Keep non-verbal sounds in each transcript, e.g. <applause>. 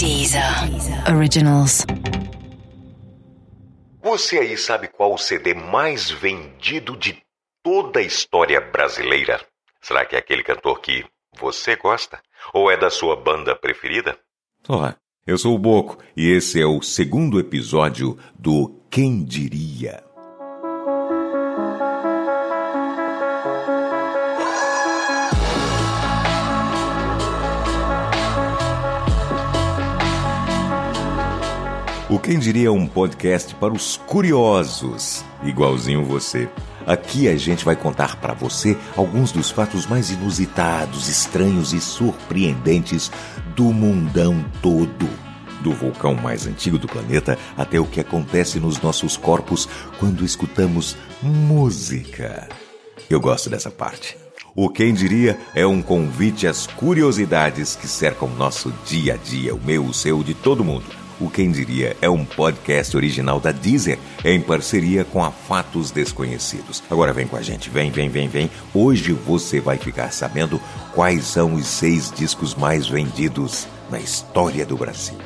Deezer Originals. Você aí sabe qual o CD mais vendido de toda a história brasileira? Será que é aquele cantor que você gosta? Ou é da sua banda preferida? Olá, eu sou o Boco e esse é o segundo episódio do Quem Diria. O Quem Diria é um podcast para os curiosos, igualzinho você. Aqui a gente vai contar para você alguns dos fatos mais inusitados, estranhos e surpreendentes do mundão todo. Do vulcão mais antigo do planeta até o que acontece nos nossos corpos quando escutamos música. Eu gosto dessa parte. O Quem Diria é um convite às curiosidades que cercam nosso dia a dia, o meu, o seu, de todo mundo. O Quem Diria é um podcast original da Deezer em parceria com a Fatos Desconhecidos. Agora vem com a gente, vem, vem, vem, vem. Hoje você vai ficar sabendo quais são os seis discos mais vendidos na história do Brasil.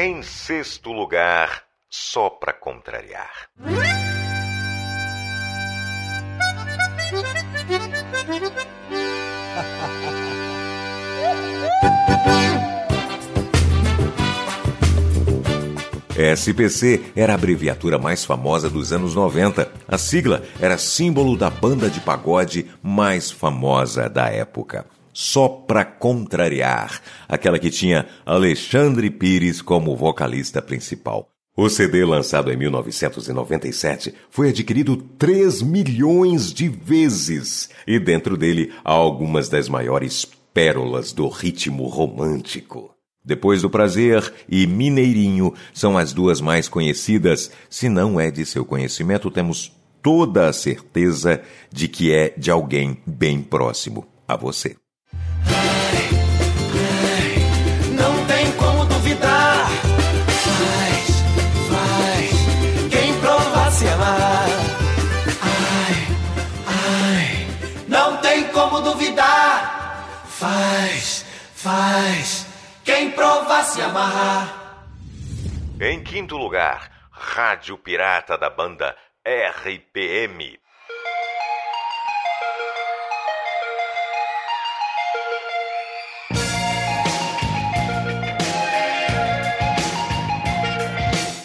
Em sexto lugar, só para contrariar. <laughs> SPC era a abreviatura mais famosa dos anos 90. A sigla era símbolo da banda de pagode mais famosa da época. Só pra contrariar, aquela que tinha Alexandre Pires como vocalista principal. O CD, lançado em 1997, foi adquirido 3 milhões de vezes e dentro dele há algumas das maiores pérolas do ritmo romântico. Depois do Prazer e Mineirinho são as duas mais conhecidas. Se não é de seu conhecimento, temos toda a certeza de que é de alguém bem próximo a você. Se amarrar. Em quinto lugar, Rádio Pirata da banda RPM.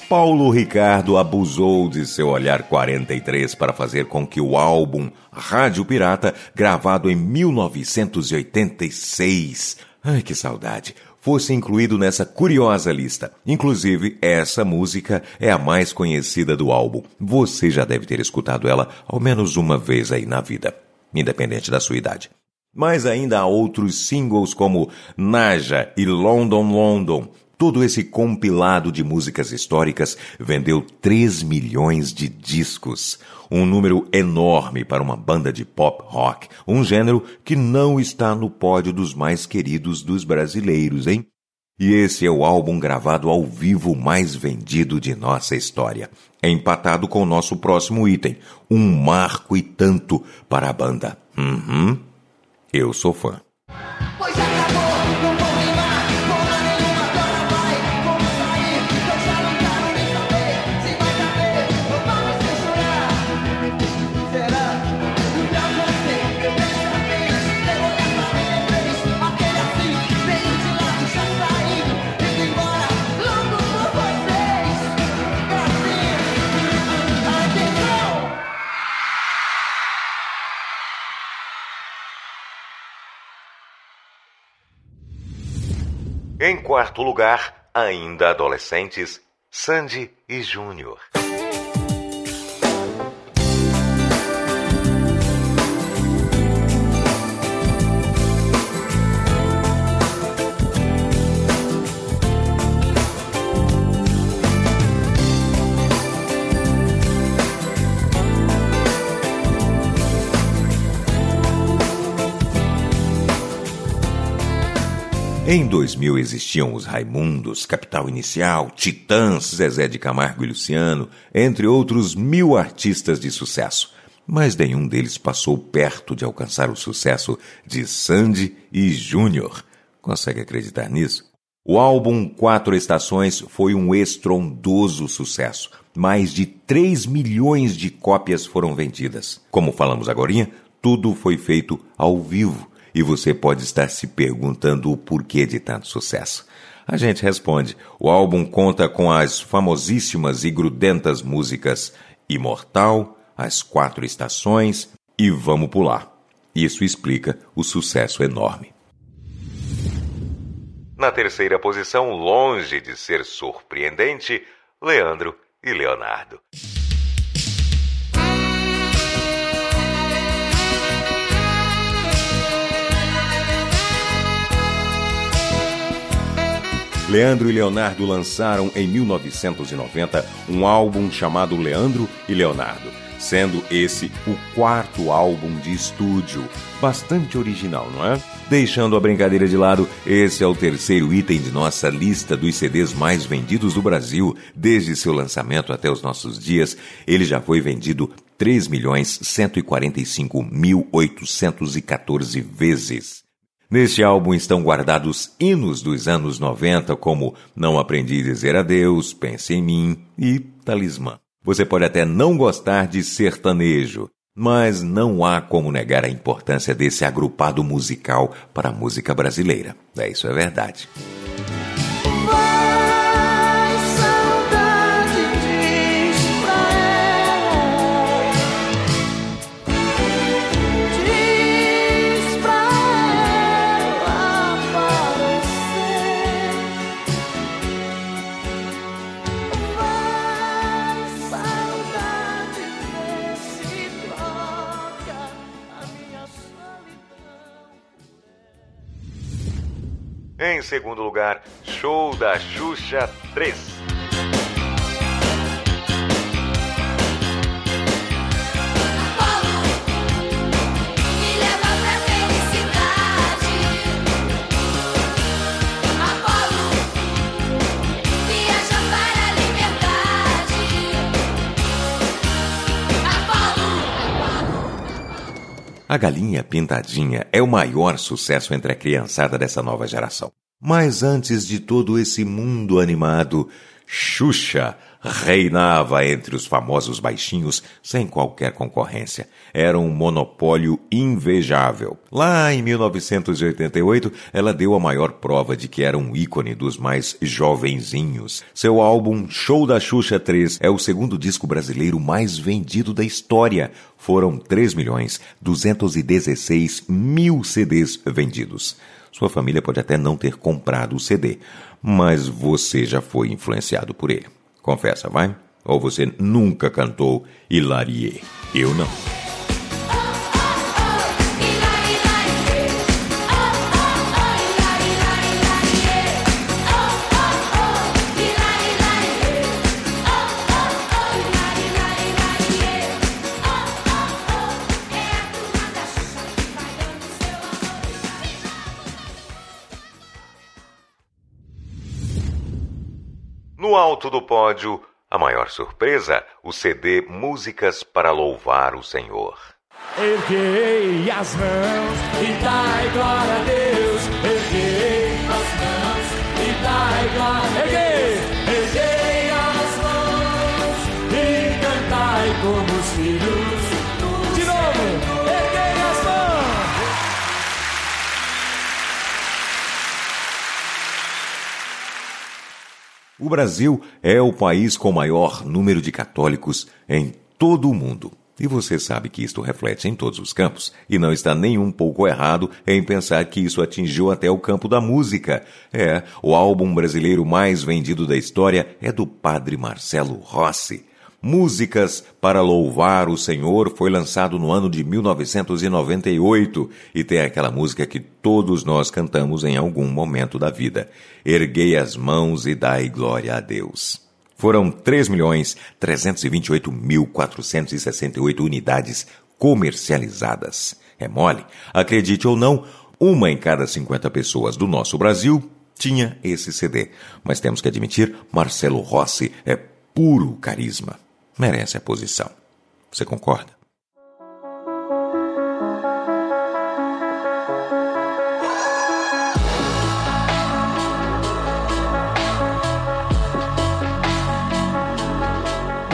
Paulo Ricardo abusou de seu olhar 43 para fazer com que o álbum Rádio Pirata, gravado em 1986, ai que saudade, fosse incluído nessa curiosa lista. Inclusive, essa música é a mais conhecida do álbum. Você já deve ter escutado ela ao menos uma vez aí na vida, independente da sua idade. Mas ainda há outros singles como Naja e London London, Todo esse compilado de músicas históricas vendeu 3 milhões de discos, um número enorme para uma banda de pop rock, um gênero que não está no pódio dos mais queridos dos brasileiros, hein? E esse é o álbum gravado ao vivo mais vendido de nossa história, empatado com o nosso próximo item, um marco e tanto para a banda. Uhum. Eu sou fã. Pois acabou, Em quarto lugar, ainda adolescentes, Sandy e Júnior. Em 2000 existiam os Raimundos, Capital Inicial, Titãs, Zezé de Camargo e Luciano, entre outros mil artistas de sucesso. Mas nenhum deles passou perto de alcançar o sucesso de Sandy e Júnior. Consegue acreditar nisso? O álbum Quatro Estações foi um estrondoso sucesso. Mais de 3 milhões de cópias foram vendidas. Como falamos agora, tudo foi feito ao vivo. E você pode estar se perguntando o porquê de tanto sucesso. A gente responde: o álbum conta com as famosíssimas e grudentas músicas Imortal, As Quatro Estações e Vamos Pular. Isso explica o sucesso enorme. Na terceira posição, longe de ser surpreendente, Leandro e Leonardo. Leandro e Leonardo lançaram em 1990 um álbum chamado Leandro e Leonardo, sendo esse o quarto álbum de estúdio. Bastante original, não é? Deixando a brincadeira de lado, esse é o terceiro item de nossa lista dos CDs mais vendidos do Brasil. Desde seu lançamento até os nossos dias, ele já foi vendido 3.145.814 vezes. Neste álbum estão guardados hinos dos anos 90, como Não Aprendi a Dizer Adeus, Pense em Mim e Talismã. Você pode até não gostar de sertanejo, mas não há como negar a importância desse agrupado musical para a música brasileira. É isso é verdade. Em segundo lugar, Show da Xuxa 3. A Galinha Pintadinha é o maior sucesso entre a criançada dessa nova geração. Mas antes de todo esse mundo animado, Xuxa reinava entre os famosos baixinhos sem qualquer concorrência. Era um monopólio invejável. Lá em 1988, ela deu a maior prova de que era um ícone dos mais jovenzinhos. Seu álbum Show da Xuxa 3 é o segundo disco brasileiro mais vendido da história. Foram 3 milhões 216 mil CDs vendidos. Sua família pode até não ter comprado o CD, mas você já foi influenciado por ele. Confessa, vai? Ou você nunca cantou Hilarie? Eu não. Alto do pódio, a maior surpresa, o CD Músicas para Louvar o Senhor. Erguei as mãos e dai glória a Deus. Erguei as mãos e dai glória. Erguei, O Brasil é o país com maior número de católicos em todo o mundo. E você sabe que isto reflete em todos os campos, e não está nem um pouco errado em pensar que isso atingiu até o campo da música. É, o álbum brasileiro mais vendido da história é do padre Marcelo Rossi. Músicas para Louvar o Senhor foi lançado no ano de 1998 e tem aquela música que todos nós cantamos em algum momento da vida. Erguei as mãos e dai glória a Deus. Foram 3.328.468 unidades comercializadas. É mole? Acredite ou não, Uma em cada 50 pessoas do nosso Brasil tinha esse CD. Mas temos que admitir, Marcelo Rossi é puro carisma. Merece a posição. Você concorda?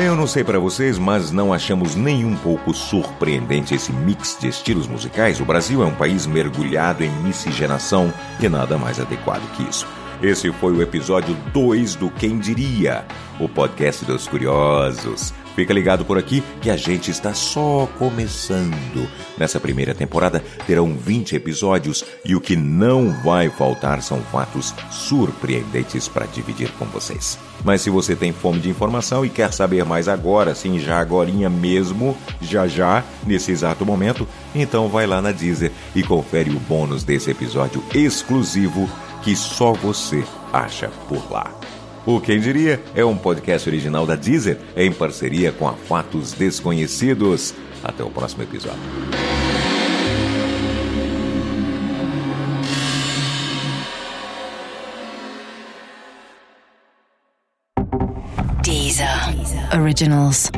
Eu não sei para vocês, mas não achamos nem um pouco surpreendente esse mix de estilos musicais. O Brasil é um país mergulhado em miscigenação e nada mais adequado que isso. Esse foi o episódio 2 do Quem Diria, o podcast dos curiosos. Fica ligado por aqui que a gente está só começando. Nessa primeira temporada terão 20 episódios e o que não vai faltar são fatos surpreendentes para dividir com vocês. Mas se você tem fome de informação e quer saber mais agora, sim, já agorinha mesmo, já já, nesse exato momento, então vai lá na Deezer e confere o bônus desse episódio exclusivo que só você acha por lá. O Quem Diria é um podcast original da Deezer em parceria com a Fatos Desconhecidos. Até o próximo episódio. Originals.